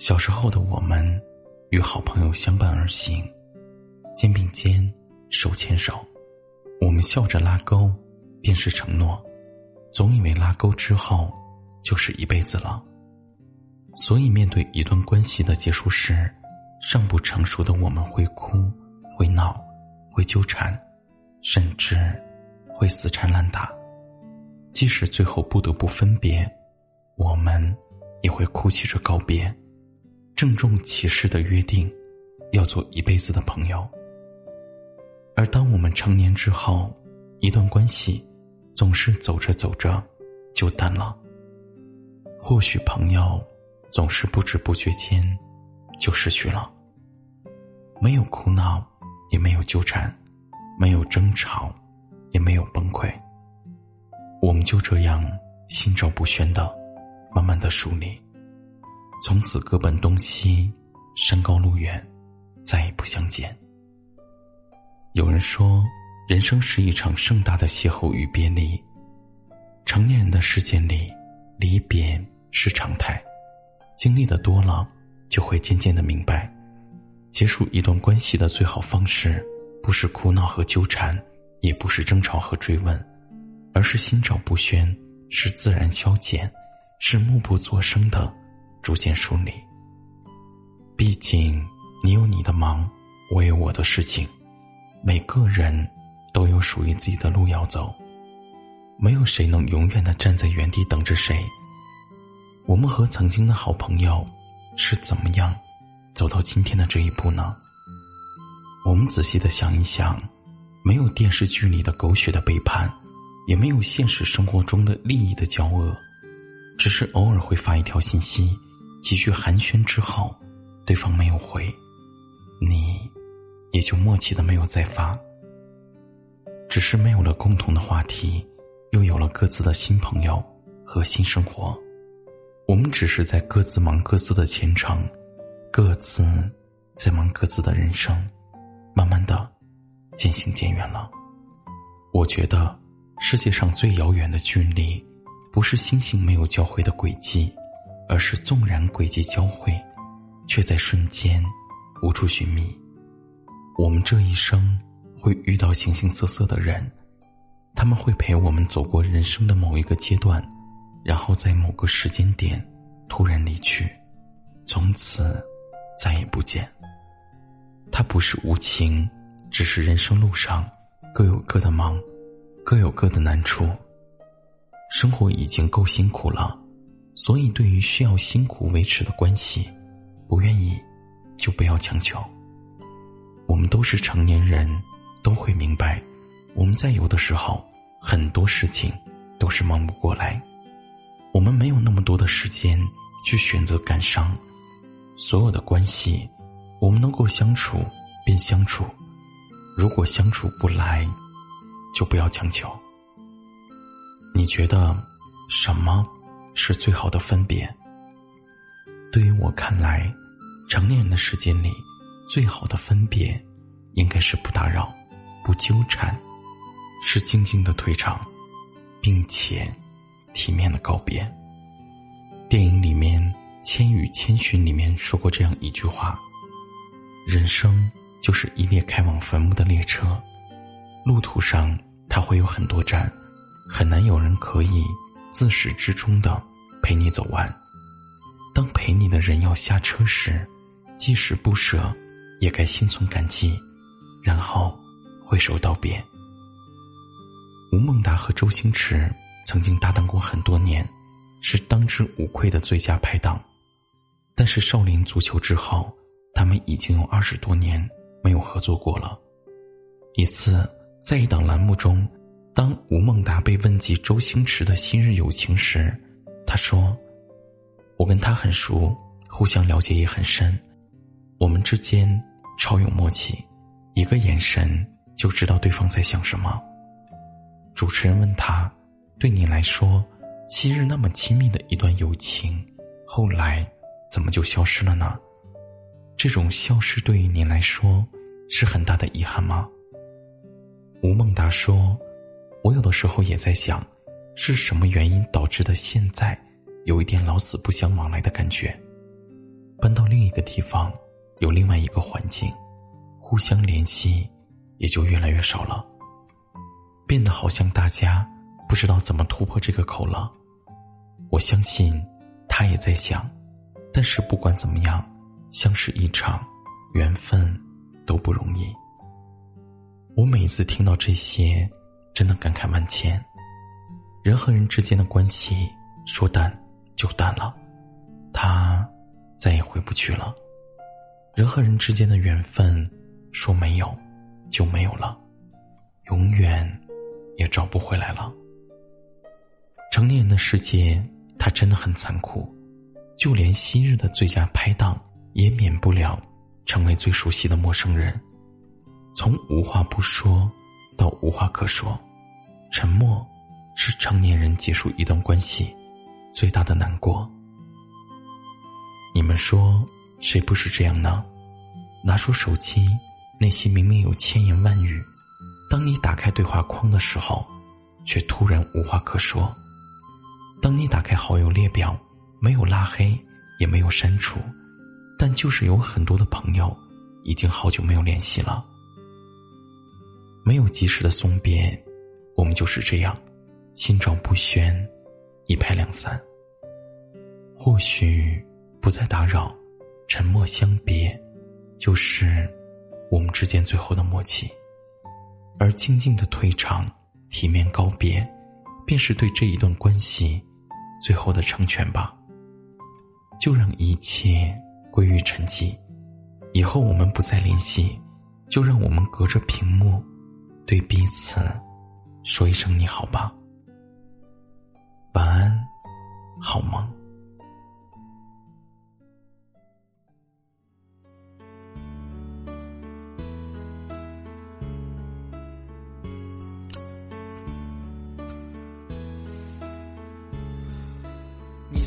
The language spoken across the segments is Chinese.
小时候的我们，与好朋友相伴而行，肩并肩，手牵手，我们笑着拉钩，便是承诺，总以为拉钩之后就是一辈子了。所以，面对一段关系的结束时，尚不成熟的我们会哭，会闹，会纠缠，甚至会死缠烂打。即使最后不得不分别，我们也会哭泣着告别。郑重其事的约定，要做一辈子的朋友。而当我们成年之后，一段关系总是走着走着就淡了。或许朋友总是不知不觉间就失去了。没有哭闹，也没有纠缠，没有争吵，也没有崩溃。我们就这样心照不宣的，慢慢的疏离。从此各奔东西，山高路远，再也不相见。有人说，人生是一场盛大的邂逅与别离。成年人的世界里，离别是常态。经历的多了，就会渐渐的明白，结束一段关系的最好方式，不是哭闹和纠缠，也不是争吵和追问，而是心照不宣，是自然消减，是默不作声的。逐渐梳理。毕竟，你有你的忙，我有我的事情，每个人都有属于自己的路要走，没有谁能永远的站在原地等着谁。我们和曾经的好朋友是怎么样走到今天的这一步呢？我们仔细的想一想，没有电视剧里的狗血的背叛，也没有现实生活中的利益的交恶，只是偶尔会发一条信息。几句寒暄之后，对方没有回，你也就默契的没有再发。只是没有了共同的话题，又有了各自的新朋友和新生活，我们只是在各自忙各自的前程，各自在忙各自的人生，慢慢的渐行渐远了。我觉得世界上最遥远的距离，不是星星没有交汇的轨迹。而是纵然轨迹交汇，却在瞬间无处寻觅。我们这一生会遇到形形色色的人，他们会陪我们走过人生的某一个阶段，然后在某个时间点突然离去，从此再也不见。他不是无情，只是人生路上各有各的忙，各有各的难处。生活已经够辛苦了。所以，对于需要辛苦维持的关系，不愿意就不要强求。我们都是成年人，都会明白，我们在有的时候，很多事情都是忙不过来。我们没有那么多的时间去选择感伤。所有的关系，我们能够相处便相处，如果相处不来，就不要强求。你觉得什么？是最好的分别。对于我看来，成年人的世界里，最好的分别，应该是不打扰、不纠缠，是静静的退场，并且体面的告别。电影里面《千与千寻》里面说过这样一句话：人生就是一列开往坟墓的列车，路途上它会有很多站，很难有人可以自始至终的。陪你走完。当陪你的人要下车时，即使不舍，也该心存感激，然后挥手道别。吴孟达和周星驰曾经搭档过很多年，是当之无愧的最佳拍档。但是少林足球之后，他们已经有二十多年没有合作过了。一次在一档栏目中，当吴孟达被问及周星驰的昔日友情时，他说：“我跟他很熟，互相了解也很深，我们之间超有默契，一个眼神就知道对方在想什么。”主持人问他：“对你来说，昔日那么亲密的一段友情，后来怎么就消失了呢？这种消失对于你来说是很大的遗憾吗？”吴孟达说：“我有的时候也在想，是什么原因导致的现在有一点老死不相往来的感觉？搬到另一个地方，有另外一个环境，互相联系也就越来越少了。”变得好像大家不知道怎么突破这个口了。我相信他也在想，但是不管怎么样，相识一场，缘分都不容易。我每次听到这些，真的感慨万千。人和人之间的关系说淡就淡了，他再也回不去了。人和人之间的缘分说没有就没有了，永远。也找不回来了。成年人的世界，他真的很残酷，就连昔日的最佳拍档，也免不了成为最熟悉的陌生人。从无话不说到无话可说，沉默是成年人结束一段关系最大的难过。你们说谁不是这样呢？拿出手机，内心明明有千言万语。当你打开对话框的时候，却突然无话可说；当你打开好友列表，没有拉黑，也没有删除，但就是有很多的朋友已经好久没有联系了。没有及时的送别，我们就是这样，心照不宣，一拍两散。或许不再打扰，沉默相别，就是我们之间最后的默契。而静静的退场，体面告别，便是对这一段关系最后的成全吧。就让一切归于沉寂，以后我们不再联系，就让我们隔着屏幕，对彼此说一声你好吧。晚安，好梦。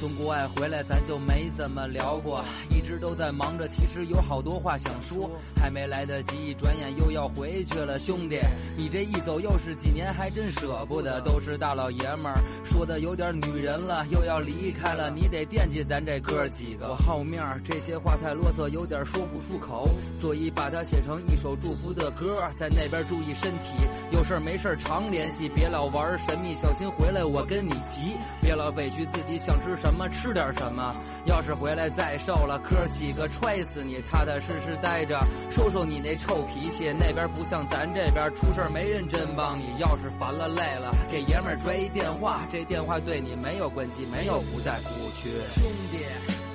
从国外回来，咱就没怎么聊过，一直都在忙着，其实有好多话想说，还没来得及，转眼又要回去了。兄弟，你这一走又是几年，还真舍不得。都是大老爷们儿，说的有点女人了，又要离开了，你得惦记咱这哥几个。我好面儿，这些话太啰嗦，有点说不出口，所以把它写成一首祝福的歌。在那边注意身体，有事没事常联系，别老玩神秘，小心回来我跟你急。别老委屈自己，想吃什么。什么吃点什么？要是回来再瘦了，哥几个踹死你！踏踏实实待着，说说你那臭脾气。那边不像咱这边，出事没人真帮你。要是烦了累了，给爷们儿拽一电话，这电话对你没有关系，没有不在服务区。兄弟，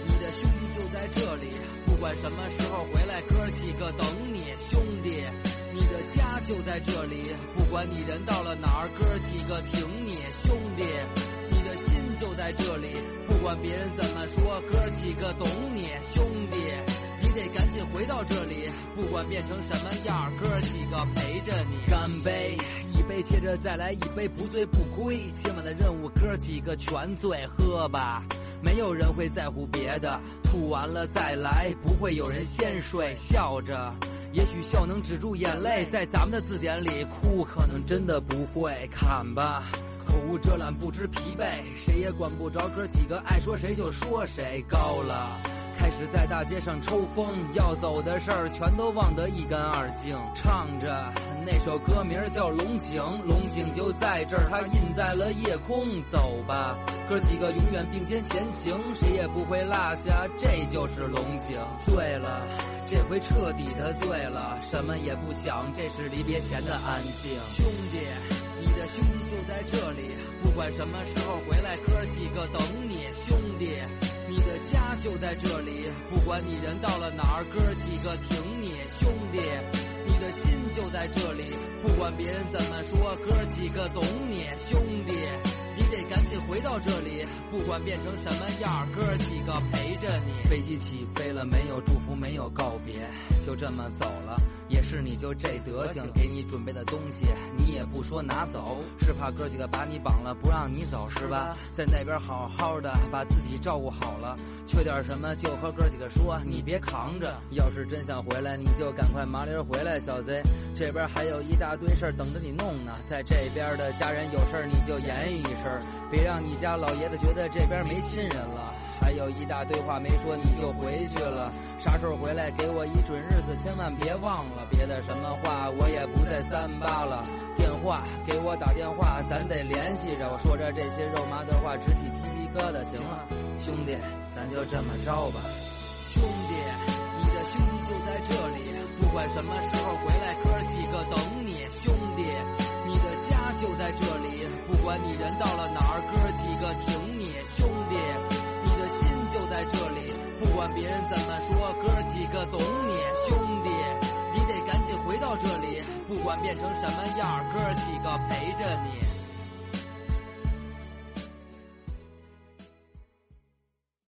你的兄弟就在这里，不管什么时候回来，哥几个等你。兄弟，你的家就在这里，不管你人到了哪儿，哥几个挺你。兄弟。就在这里，不管别人怎么说，哥几个懂你，兄弟，你得赶紧回到这里，不管变成什么样，哥几个陪着你。干杯，一杯接着再来一杯，不醉不归。今晚的任务，哥几个全醉，喝吧，没有人会在乎别的，吐完了再来，不会有人先睡。笑着，也许笑能止住眼泪，在咱们的字典里，哭可能真的不会。看吧。口无遮拦，不知疲惫，谁也管不着。哥几个爱说谁就说谁高了，开始在大街上抽风，要走的事儿全都忘得一干二净。唱着那首歌名叫《龙井》，龙井就在这儿，它印在了夜空。走吧，哥几个永远并肩前行，谁也不会落下。这就是龙井。醉了，这回彻底的醉了，什么也不想，这是离别前的安静。兄弟。兄弟就在这里，不管什么时候回来，哥几个等你。兄弟，你的家就在这里，不管你人到了哪儿，哥几个挺你。兄弟，你的心就在这里，不管别人怎么说，哥几个懂你。兄弟。你得赶紧回到这里，不管变成什么样，哥几个陪着你。飞机起飞了，没有祝福，没有告别，就这么走了。也是你就这德行，给你准备的东西，你也不说拿走，是怕哥几个把你绑了，不让你走是吧？在那边好好的，把自己照顾好了，缺点什么就和哥几个说，你别扛着。要是真想回来，你就赶快麻溜回来，小贼。这边还有一大堆事儿等着你弄呢，在这边的家人有事儿你就言语一声，别让你家老爷子觉得这边没亲人了。还有一大堆话没说，你就回去了。啥时候回来给我一准日子，千万别忘了。别的什么话我也不再三八了。电话给我打电话，咱得联系着。我说着这些肉麻的话，直起鸡皮疙瘩。行了，兄弟，咱就这么着吧。兄弟，就在这里，不管什么时候回来，哥几个等你。兄弟，你的家就在这里，不管你人到了哪儿，哥几个挺你。兄弟。你的心就在这里，不管别人怎么说，哥几个懂你，兄弟，你得赶紧回到这里，不管变成什么样，哥几个陪着你。